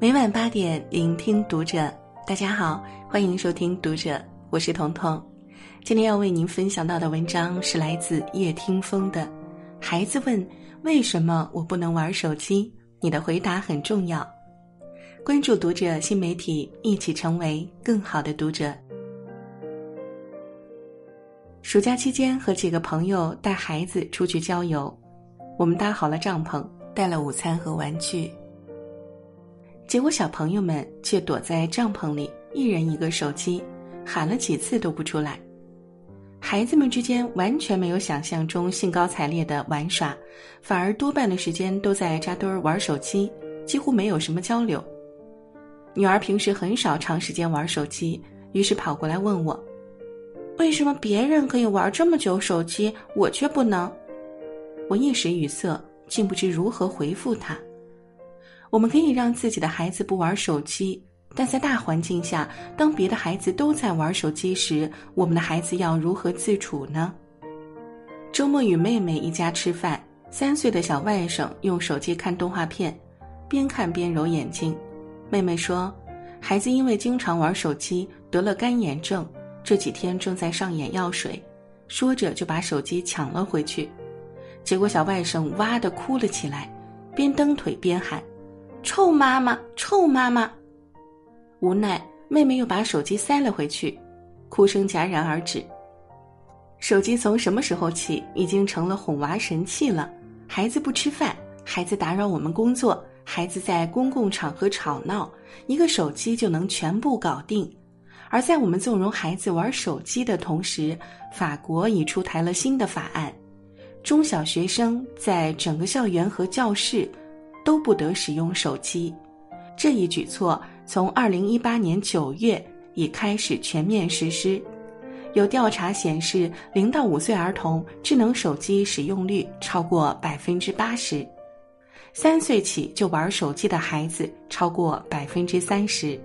每晚八点，聆听读者。大家好，欢迎收听读者，我是彤彤。今天要为您分享到的文章是来自叶听风的。孩子问：“为什么我不能玩手机？”你的回答很重要。关注读者新媒体，一起成为更好的读者。暑假期间，和几个朋友带孩子出去郊游，我们搭好了帐篷，带了午餐和玩具。结果小朋友们却躲在帐篷里，一人一个手机，喊了几次都不出来。孩子们之间完全没有想象中兴高采烈的玩耍，反而多半的时间都在扎堆儿玩手机，几乎没有什么交流。女儿平时很少长时间玩手机，于是跑过来问我：“为什么别人可以玩这么久手机，我却不能？”我一时语塞，竟不知如何回复她。我们可以让自己的孩子不玩手机，但在大环境下，当别的孩子都在玩手机时，我们的孩子要如何自处呢？周末与妹妹一家吃饭，三岁的小外甥用手机看动画片，边看边揉眼睛。妹妹说，孩子因为经常玩手机得了干眼症，这几天正在上眼药水，说着就把手机抢了回去，结果小外甥哇的哭了起来，边蹬腿边喊。臭妈妈，臭妈妈！无奈，妹妹又把手机塞了回去，哭声戛然而止。手机从什么时候起已经成了哄娃神器了？孩子不吃饭，孩子打扰我们工作，孩子在公共场合吵闹，一个手机就能全部搞定。而在我们纵容孩子玩手机的同时，法国已出台了新的法案，中小学生在整个校园和教室。都不得使用手机，这一举措从二零一八年九月已开始全面实施。有调查显示，零到五岁儿童智能手机使用率超过百分之八十，三岁起就玩手机的孩子超过百分之三十。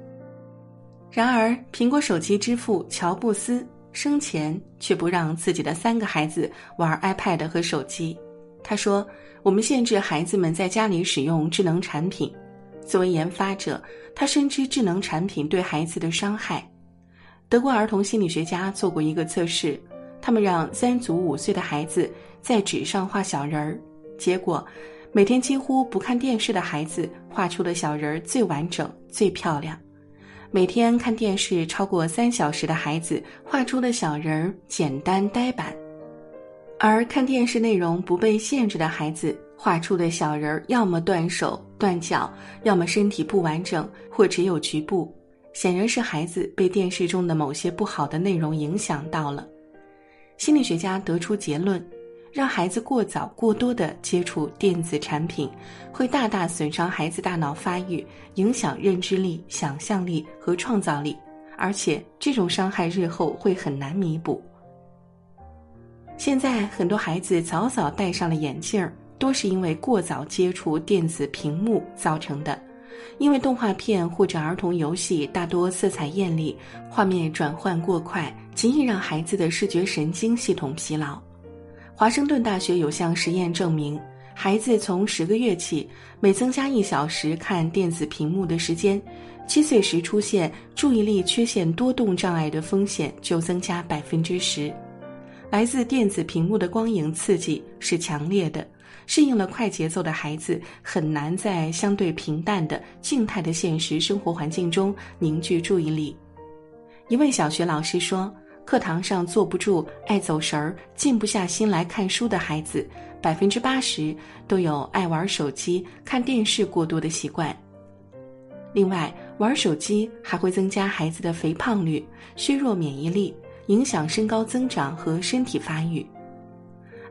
然而，苹果手机之父乔布斯生前却不让自己的三个孩子玩 iPad 和手机。他说：“我们限制孩子们在家里使用智能产品。作为研发者，他深知智能产品对孩子的伤害。德国儿童心理学家做过一个测试，他们让三组五岁的孩子在纸上画小人儿，结果，每天几乎不看电视的孩子画出的小人儿最完整、最漂亮；每天看电视超过三小时的孩子画出的小人儿简单呆板。”而看电视内容不被限制的孩子画出的小人儿，要么断手断脚，要么身体不完整或只有局部，显然是孩子被电视中的某些不好的内容影响到了。心理学家得出结论：让孩子过早、过多的接触电子产品，会大大损伤孩子大脑发育，影响认知力、想象力和创造力，而且这种伤害日后会很难弥补。现在很多孩子早早戴上了眼镜儿，多是因为过早接触电子屏幕造成的。因为动画片或者儿童游戏大多色彩艳丽，画面转换过快，极易让孩子的视觉神经系统疲劳。华盛顿大学有项实验证明，孩子从十个月起，每增加一小时看电子屏幕的时间，七岁时出现注意力缺陷多动障碍的风险就增加百分之十。来自电子屏幕的光影刺激是强烈的，适应了快节奏的孩子很难在相对平淡的静态的现实生活环境中凝聚注意力。一位小学老师说：“课堂上坐不住、爱走神儿、静不下心来看书的孩子，百分之八十都有爱玩手机、看电视过多的习惯。另外，玩手机还会增加孩子的肥胖率，削弱免疫力。”影响身高增长和身体发育，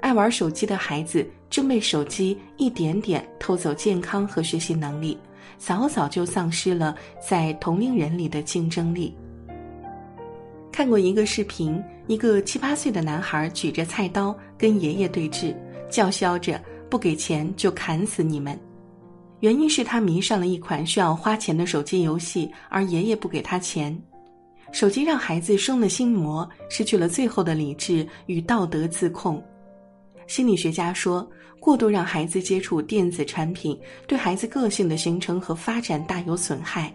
爱玩手机的孩子正被手机一点点偷走健康和学习能力，早早就丧失了在同龄人里的竞争力。看过一个视频，一个七八岁的男孩举着菜刀跟爷爷对峙，叫嚣着不给钱就砍死你们。原因是他迷上了一款需要花钱的手机游戏，而爷爷不给他钱。手机让孩子生了心魔，失去了最后的理智与道德自控。心理学家说，过度让孩子接触电子产品，对孩子个性的形成和发展大有损害。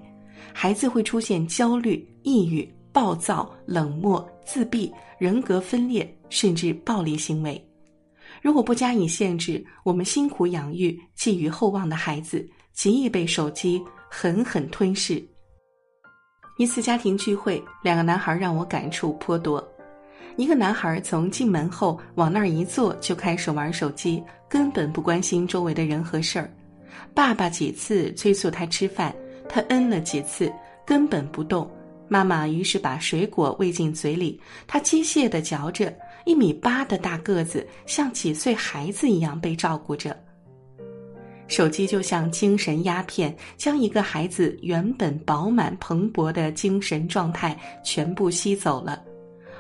孩子会出现焦虑、抑郁、暴躁、冷漠、自闭、人格分裂，甚至暴力行为。如果不加以限制，我们辛苦养育、寄予厚望的孩子，极易被手机狠狠吞噬。一次家庭聚会，两个男孩让我感触颇多。一个男孩从进门后往那儿一坐，就开始玩手机，根本不关心周围的人和事儿。爸爸几次催促他吃饭，他嗯了几次，根本不动。妈妈于是把水果喂进嘴里，他机械地嚼着。一米八的大个子，像几岁孩子一样被照顾着。手机就像精神鸦片，将一个孩子原本饱满蓬勃的精神状态全部吸走了。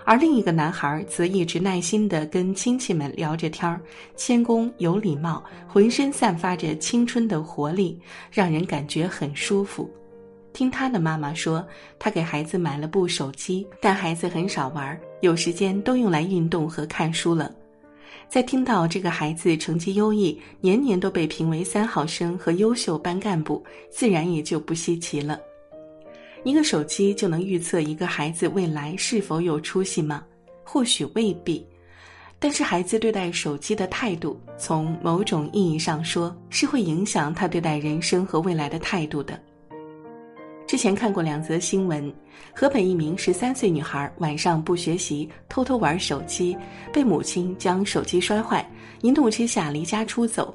而另一个男孩则一直耐心地跟亲戚们聊着天儿，谦恭有礼貌，浑身散发着青春的活力，让人感觉很舒服。听他的妈妈说，他给孩子买了部手机，但孩子很少玩，有时间都用来运动和看书了。在听到这个孩子成绩优异，年年都被评为三好生和优秀班干部，自然也就不稀奇了。一个手机就能预测一个孩子未来是否有出息吗？或许未必，但是孩子对待手机的态度，从某种意义上说，是会影响他对待人生和未来的态度的。之前看过两则新闻，河北一名十三岁女孩晚上不学习，偷偷玩手机，被母亲将手机摔坏，一怒之下离家出走；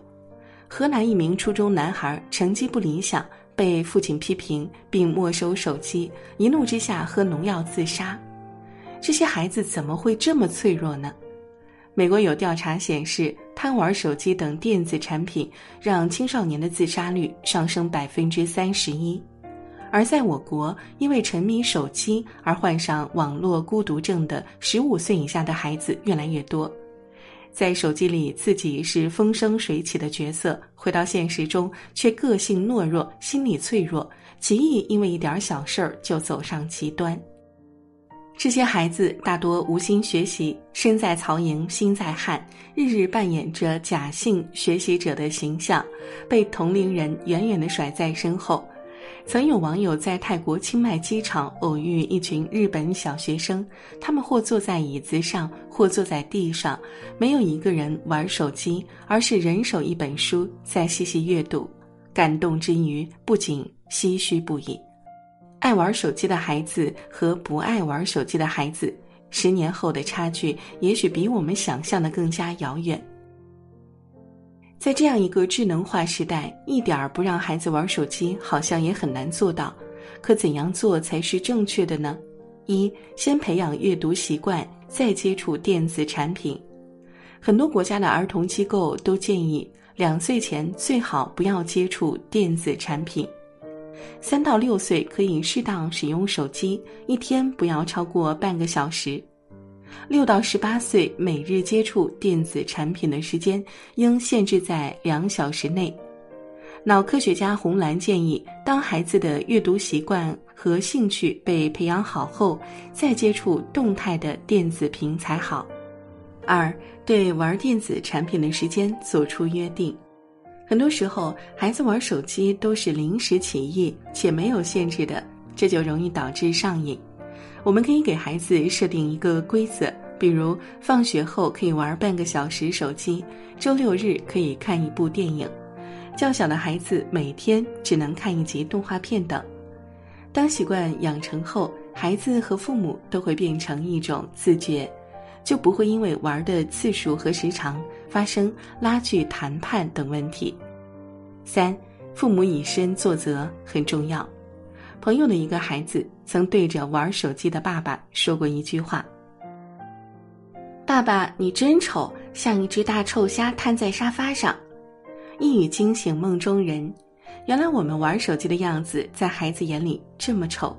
河南一名初中男孩成绩不理想，被父亲批评并没收手机，一怒之下喝农药自杀。这些孩子怎么会这么脆弱呢？美国有调查显示，贪玩手机等电子产品让青少年的自杀率上升百分之三十一。而在我国，因为沉迷手机而患上网络孤独症的十五岁以下的孩子越来越多，在手机里自己是风生水起的角色，回到现实中却个性懦弱、心理脆弱，极易因为一点小事儿就走上极端。这些孩子大多无心学习，身在曹营心在汉，日日扮演着假性学习者的形象，被同龄人远远地甩在身后。曾有网友在泰国清迈机场偶遇一群日本小学生，他们或坐在椅子上，或坐在地上，没有一个人玩手机，而是人手一本书在细细阅读。感动之余，不仅唏嘘不已。爱玩手机的孩子和不爱玩手机的孩子，十年后的差距，也许比我们想象的更加遥远。在这样一个智能化时代，一点儿不让孩子玩手机，好像也很难做到。可怎样做才是正确的呢？一，先培养阅读习惯，再接触电子产品。很多国家的儿童机构都建议，两岁前最好不要接触电子产品。三到六岁可以适当使用手机，一天不要超过半个小时。六到十八岁每日接触电子产品的时间应限制在两小时内。脑科学家洪兰建议，当孩子的阅读习惯和兴趣被培养好后，再接触动态的电子屏才好。二，对玩电子产品的时间做出约定。很多时候，孩子玩手机都是临时起意且没有限制的，这就容易导致上瘾。我们可以给孩子设定一个规则，比如放学后可以玩半个小时手机，周六日可以看一部电影，较小的孩子每天只能看一集动画片等。当习惯养成后，孩子和父母都会变成一种自觉，就不会因为玩的次数和时长发生拉锯、谈判等问题。三，父母以身作则很重要。朋友的一个孩子曾对着玩手机的爸爸说过一句话：“爸爸，你真丑，像一只大臭虾瘫在沙发上。”一语惊醒梦中人。原来我们玩手机的样子在孩子眼里这么丑。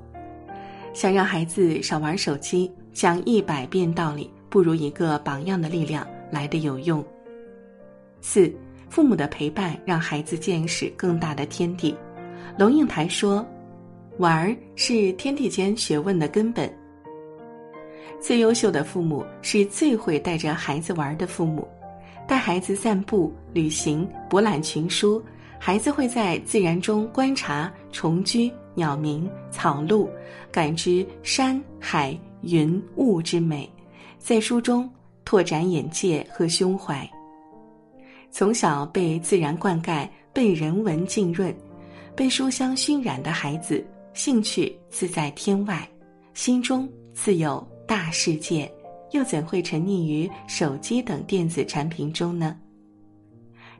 想让孩子少玩手机，讲一百遍道理不如一个榜样的力量来的有用。四，父母的陪伴让孩子见识更大的天地。龙应台说。玩儿是天地间学问的根本。最优秀的父母是最会带着孩子玩的父母。带孩子散步、旅行、博览群书，孩子会在自然中观察虫居、鸟鸣、草鹿，感知山海云雾之美，在书中拓展眼界和胸怀。从小被自然灌溉、被人文浸润、被书香熏染的孩子，兴趣自在天外，心中自有大世界。又怎会沉溺于手机等电子产品中呢？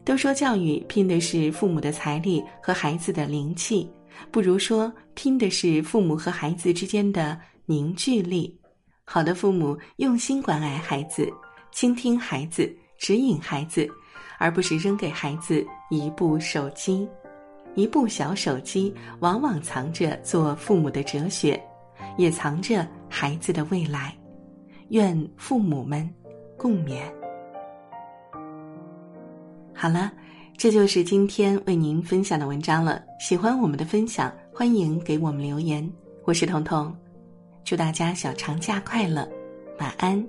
都说教育拼的是父母的财力和孩子的灵气，不如说拼的是父母和孩子之间的凝聚力。好的父母用心关爱孩子，倾听孩子，指引孩子，而不是扔给孩子一部手机。一部小手机往往藏着做父母的哲学，也藏着孩子的未来。愿父母们共勉。好了，这就是今天为您分享的文章了。喜欢我们的分享，欢迎给我们留言。我是彤彤，祝大家小长假快乐，晚安。